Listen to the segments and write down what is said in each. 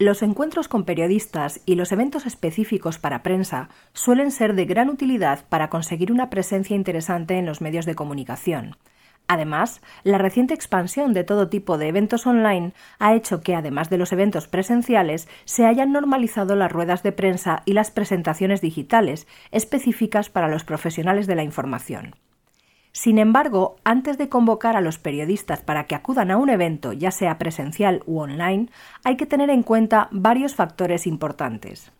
Los encuentros con periodistas y los eventos específicos para prensa suelen ser de gran utilidad para conseguir una presencia interesante en los medios de comunicación. Además, la reciente expansión de todo tipo de eventos online ha hecho que, además de los eventos presenciales, se hayan normalizado las ruedas de prensa y las presentaciones digitales específicas para los profesionales de la información. Sin embargo, antes de convocar a los periodistas para que acudan a un evento, ya sea presencial u online, hay que tener en cuenta varios factores importantes.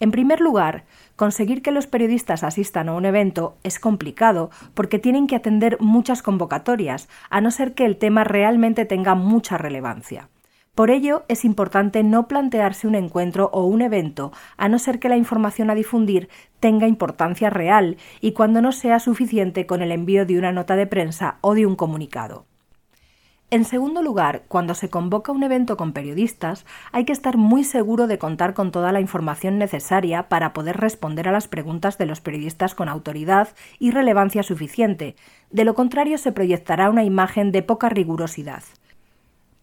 En primer lugar, conseguir que los periodistas asistan a un evento es complicado porque tienen que atender muchas convocatorias, a no ser que el tema realmente tenga mucha relevancia. Por ello, es importante no plantearse un encuentro o un evento, a no ser que la información a difundir tenga importancia real y cuando no sea suficiente con el envío de una nota de prensa o de un comunicado. En segundo lugar, cuando se convoca un evento con periodistas, hay que estar muy seguro de contar con toda la información necesaria para poder responder a las preguntas de los periodistas con autoridad y relevancia suficiente. De lo contrario, se proyectará una imagen de poca rigurosidad.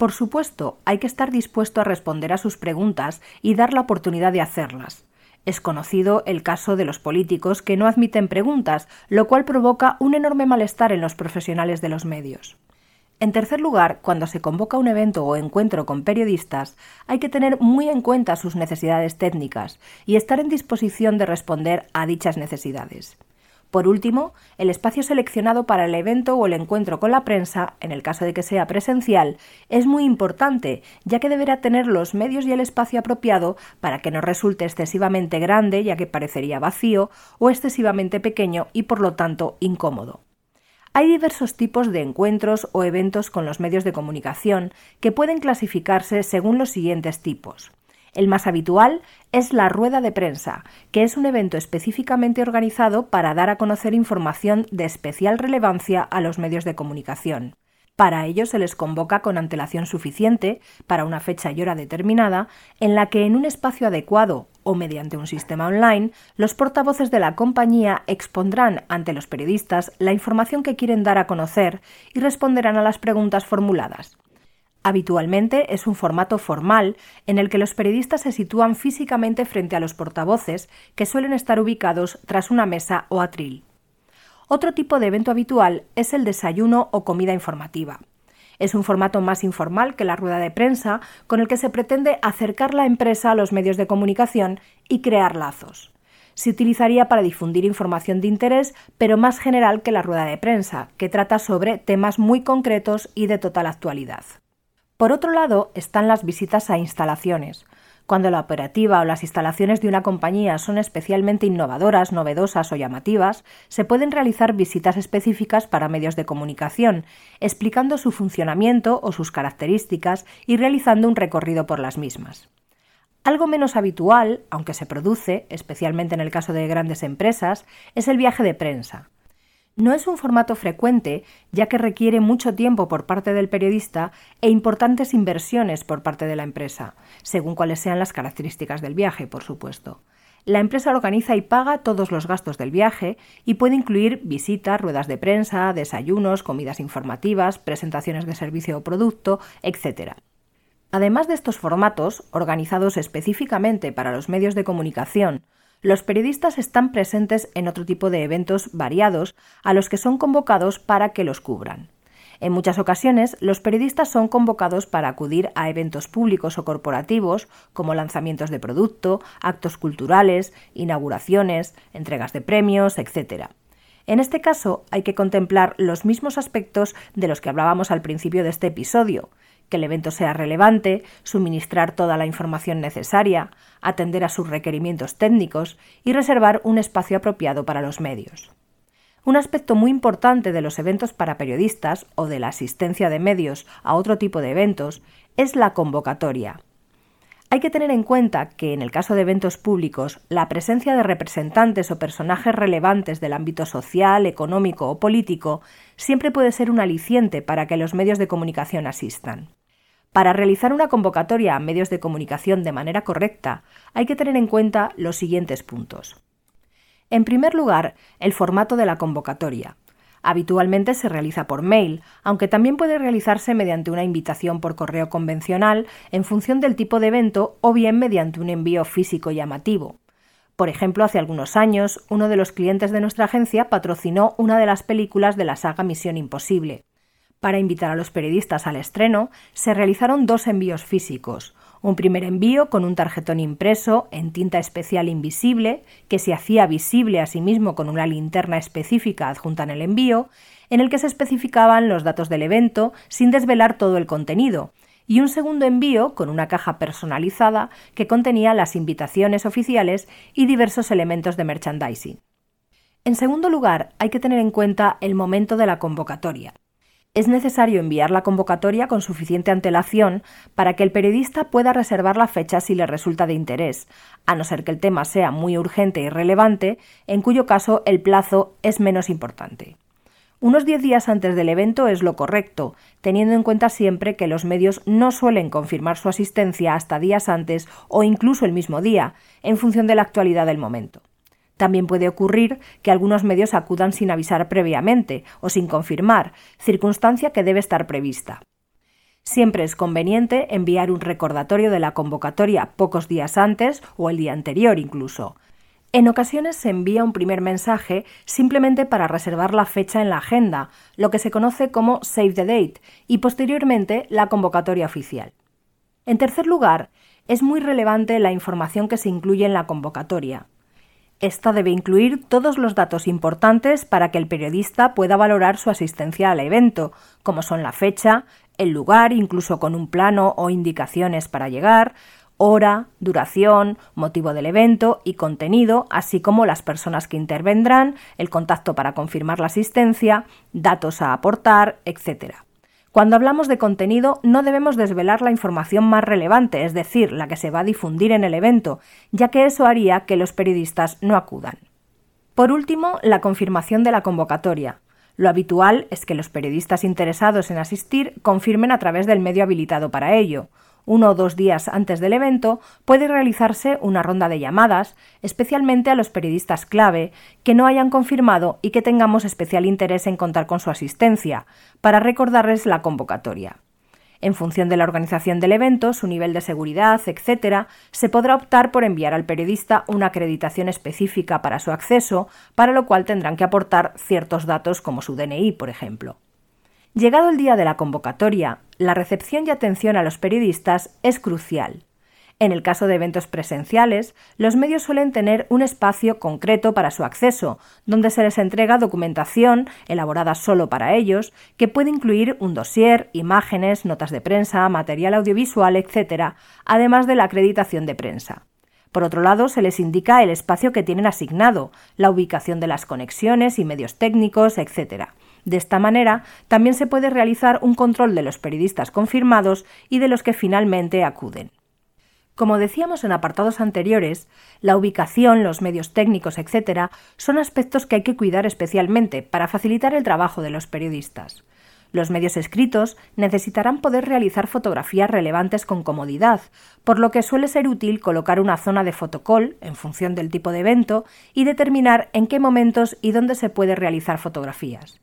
Por supuesto, hay que estar dispuesto a responder a sus preguntas y dar la oportunidad de hacerlas. Es conocido el caso de los políticos que no admiten preguntas, lo cual provoca un enorme malestar en los profesionales de los medios. En tercer lugar, cuando se convoca un evento o encuentro con periodistas, hay que tener muy en cuenta sus necesidades técnicas y estar en disposición de responder a dichas necesidades. Por último, el espacio seleccionado para el evento o el encuentro con la prensa, en el caso de que sea presencial, es muy importante, ya que deberá tener los medios y el espacio apropiado para que no resulte excesivamente grande, ya que parecería vacío, o excesivamente pequeño y por lo tanto incómodo. Hay diversos tipos de encuentros o eventos con los medios de comunicación que pueden clasificarse según los siguientes tipos. El más habitual es la rueda de prensa, que es un evento específicamente organizado para dar a conocer información de especial relevancia a los medios de comunicación. Para ello se les convoca con antelación suficiente, para una fecha y hora determinada, en la que en un espacio adecuado o mediante un sistema online, los portavoces de la compañía expondrán ante los periodistas la información que quieren dar a conocer y responderán a las preguntas formuladas. Habitualmente es un formato formal en el que los periodistas se sitúan físicamente frente a los portavoces, que suelen estar ubicados tras una mesa o atril. Otro tipo de evento habitual es el desayuno o comida informativa. Es un formato más informal que la rueda de prensa, con el que se pretende acercar la empresa a los medios de comunicación y crear lazos. Se utilizaría para difundir información de interés, pero más general que la rueda de prensa, que trata sobre temas muy concretos y de total actualidad. Por otro lado, están las visitas a instalaciones. Cuando la operativa o las instalaciones de una compañía son especialmente innovadoras, novedosas o llamativas, se pueden realizar visitas específicas para medios de comunicación, explicando su funcionamiento o sus características y realizando un recorrido por las mismas. Algo menos habitual, aunque se produce, especialmente en el caso de grandes empresas, es el viaje de prensa. No es un formato frecuente, ya que requiere mucho tiempo por parte del periodista e importantes inversiones por parte de la empresa, según cuáles sean las características del viaje, por supuesto. La empresa organiza y paga todos los gastos del viaje y puede incluir visitas, ruedas de prensa, desayunos, comidas informativas, presentaciones de servicio o producto, etc. Además de estos formatos, organizados específicamente para los medios de comunicación, los periodistas están presentes en otro tipo de eventos variados a los que son convocados para que los cubran. En muchas ocasiones, los periodistas son convocados para acudir a eventos públicos o corporativos, como lanzamientos de producto, actos culturales, inauguraciones, entregas de premios, etc. En este caso, hay que contemplar los mismos aspectos de los que hablábamos al principio de este episodio, que el evento sea relevante, suministrar toda la información necesaria, atender a sus requerimientos técnicos y reservar un espacio apropiado para los medios. Un aspecto muy importante de los eventos para periodistas o de la asistencia de medios a otro tipo de eventos es la convocatoria. Hay que tener en cuenta que en el caso de eventos públicos, la presencia de representantes o personajes relevantes del ámbito social, económico o político siempre puede ser un aliciente para que los medios de comunicación asistan. Para realizar una convocatoria a medios de comunicación de manera correcta, hay que tener en cuenta los siguientes puntos. En primer lugar, el formato de la convocatoria. Habitualmente se realiza por mail, aunque también puede realizarse mediante una invitación por correo convencional en función del tipo de evento o bien mediante un envío físico llamativo. Por ejemplo, hace algunos años, uno de los clientes de nuestra agencia patrocinó una de las películas de la saga Misión Imposible. Para invitar a los periodistas al estreno, se realizaron dos envíos físicos, un primer envío con un tarjetón impreso en tinta especial invisible, que se hacía visible a sí mismo con una linterna específica adjunta en el envío, en el que se especificaban los datos del evento sin desvelar todo el contenido, y un segundo envío con una caja personalizada que contenía las invitaciones oficiales y diversos elementos de merchandising. En segundo lugar, hay que tener en cuenta el momento de la convocatoria es necesario enviar la convocatoria con suficiente antelación para que el periodista pueda reservar la fecha si le resulta de interés, a no ser que el tema sea muy urgente y relevante, en cuyo caso el plazo es menos importante. Unos 10 días antes del evento es lo correcto, teniendo en cuenta siempre que los medios no suelen confirmar su asistencia hasta días antes o incluso el mismo día, en función de la actualidad del momento. También puede ocurrir que algunos medios acudan sin avisar previamente o sin confirmar, circunstancia que debe estar prevista. Siempre es conveniente enviar un recordatorio de la convocatoria pocos días antes o el día anterior incluso. En ocasiones se envía un primer mensaje simplemente para reservar la fecha en la agenda, lo que se conoce como Save the Date, y posteriormente la convocatoria oficial. En tercer lugar, es muy relevante la información que se incluye en la convocatoria. Esta debe incluir todos los datos importantes para que el periodista pueda valorar su asistencia al evento, como son la fecha, el lugar, incluso con un plano o indicaciones para llegar, hora, duración, motivo del evento y contenido, así como las personas que intervendrán, el contacto para confirmar la asistencia, datos a aportar, etc. Cuando hablamos de contenido no debemos desvelar la información más relevante, es decir, la que se va a difundir en el evento, ya que eso haría que los periodistas no acudan. Por último, la confirmación de la convocatoria. Lo habitual es que los periodistas interesados en asistir confirmen a través del medio habilitado para ello, uno o dos días antes del evento, puede realizarse una ronda de llamadas, especialmente a los periodistas clave que no hayan confirmado y que tengamos especial interés en contar con su asistencia, para recordarles la convocatoria. En función de la organización del evento, su nivel de seguridad, etc., se podrá optar por enviar al periodista una acreditación específica para su acceso, para lo cual tendrán que aportar ciertos datos como su DNI, por ejemplo. Llegado el día de la convocatoria, la recepción y atención a los periodistas es crucial. En el caso de eventos presenciales, los medios suelen tener un espacio concreto para su acceso, donde se les entrega documentación elaborada solo para ellos, que puede incluir un dossier, imágenes, notas de prensa, material audiovisual, etc., además de la acreditación de prensa. Por otro lado, se les indica el espacio que tienen asignado, la ubicación de las conexiones y medios técnicos, etc. De esta manera, también se puede realizar un control de los periodistas confirmados y de los que finalmente acuden. Como decíamos en apartados anteriores, la ubicación, los medios técnicos, etc., son aspectos que hay que cuidar especialmente para facilitar el trabajo de los periodistas. Los medios escritos necesitarán poder realizar fotografías relevantes con comodidad, por lo que suele ser útil colocar una zona de fotocall en función del tipo de evento y determinar en qué momentos y dónde se puede realizar fotografías.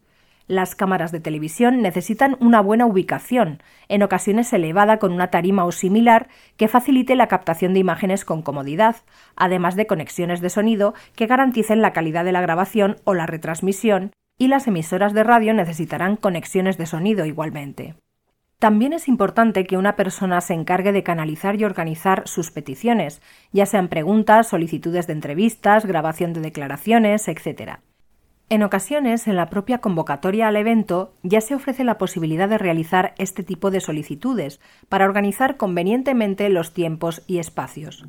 Las cámaras de televisión necesitan una buena ubicación, en ocasiones elevada con una tarima o similar que facilite la captación de imágenes con comodidad, además de conexiones de sonido que garanticen la calidad de la grabación o la retransmisión, y las emisoras de radio necesitarán conexiones de sonido igualmente. También es importante que una persona se encargue de canalizar y organizar sus peticiones, ya sean preguntas, solicitudes de entrevistas, grabación de declaraciones, etc. En ocasiones, en la propia convocatoria al evento ya se ofrece la posibilidad de realizar este tipo de solicitudes para organizar convenientemente los tiempos y espacios.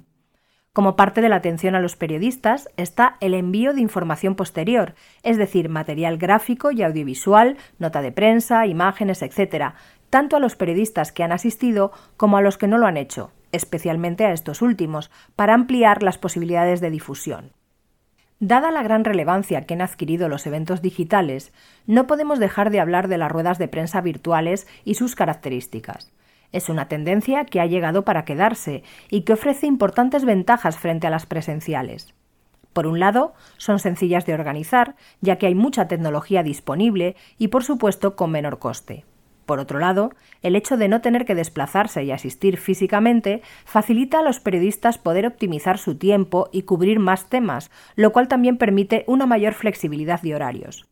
Como parte de la atención a los periodistas está el envío de información posterior, es decir, material gráfico y audiovisual, nota de prensa, imágenes, etc., tanto a los periodistas que han asistido como a los que no lo han hecho, especialmente a estos últimos, para ampliar las posibilidades de difusión. Dada la gran relevancia que han adquirido los eventos digitales, no podemos dejar de hablar de las ruedas de prensa virtuales y sus características. Es una tendencia que ha llegado para quedarse y que ofrece importantes ventajas frente a las presenciales. Por un lado, son sencillas de organizar, ya que hay mucha tecnología disponible y, por supuesto, con menor coste. Por otro lado, el hecho de no tener que desplazarse y asistir físicamente facilita a los periodistas poder optimizar su tiempo y cubrir más temas, lo cual también permite una mayor flexibilidad de horarios.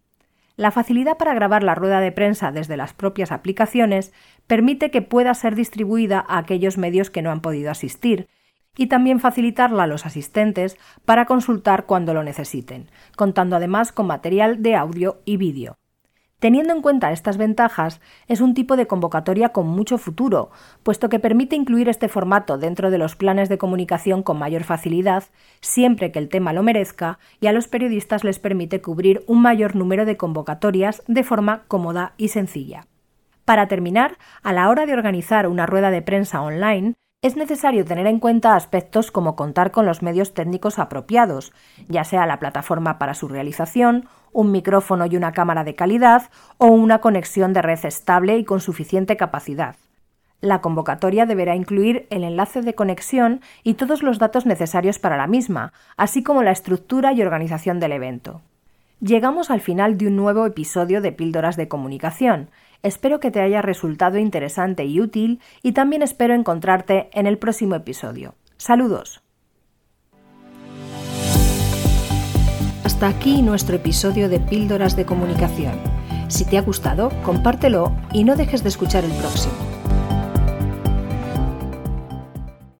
La facilidad para grabar la rueda de prensa desde las propias aplicaciones permite que pueda ser distribuida a aquellos medios que no han podido asistir, y también facilitarla a los asistentes para consultar cuando lo necesiten, contando además con material de audio y vídeo. Teniendo en cuenta estas ventajas, es un tipo de convocatoria con mucho futuro, puesto que permite incluir este formato dentro de los planes de comunicación con mayor facilidad, siempre que el tema lo merezca, y a los periodistas les permite cubrir un mayor número de convocatorias de forma cómoda y sencilla. Para terminar, a la hora de organizar una rueda de prensa online, es necesario tener en cuenta aspectos como contar con los medios técnicos apropiados, ya sea la plataforma para su realización, un micrófono y una cámara de calidad o una conexión de red estable y con suficiente capacidad. La convocatoria deberá incluir el enlace de conexión y todos los datos necesarios para la misma, así como la estructura y organización del evento. Llegamos al final de un nuevo episodio de Píldoras de Comunicación. Espero que te haya resultado interesante y útil y también espero encontrarte en el próximo episodio. Saludos. Hasta aquí nuestro episodio de Píldoras de Comunicación. Si te ha gustado, compártelo y no dejes de escuchar el próximo.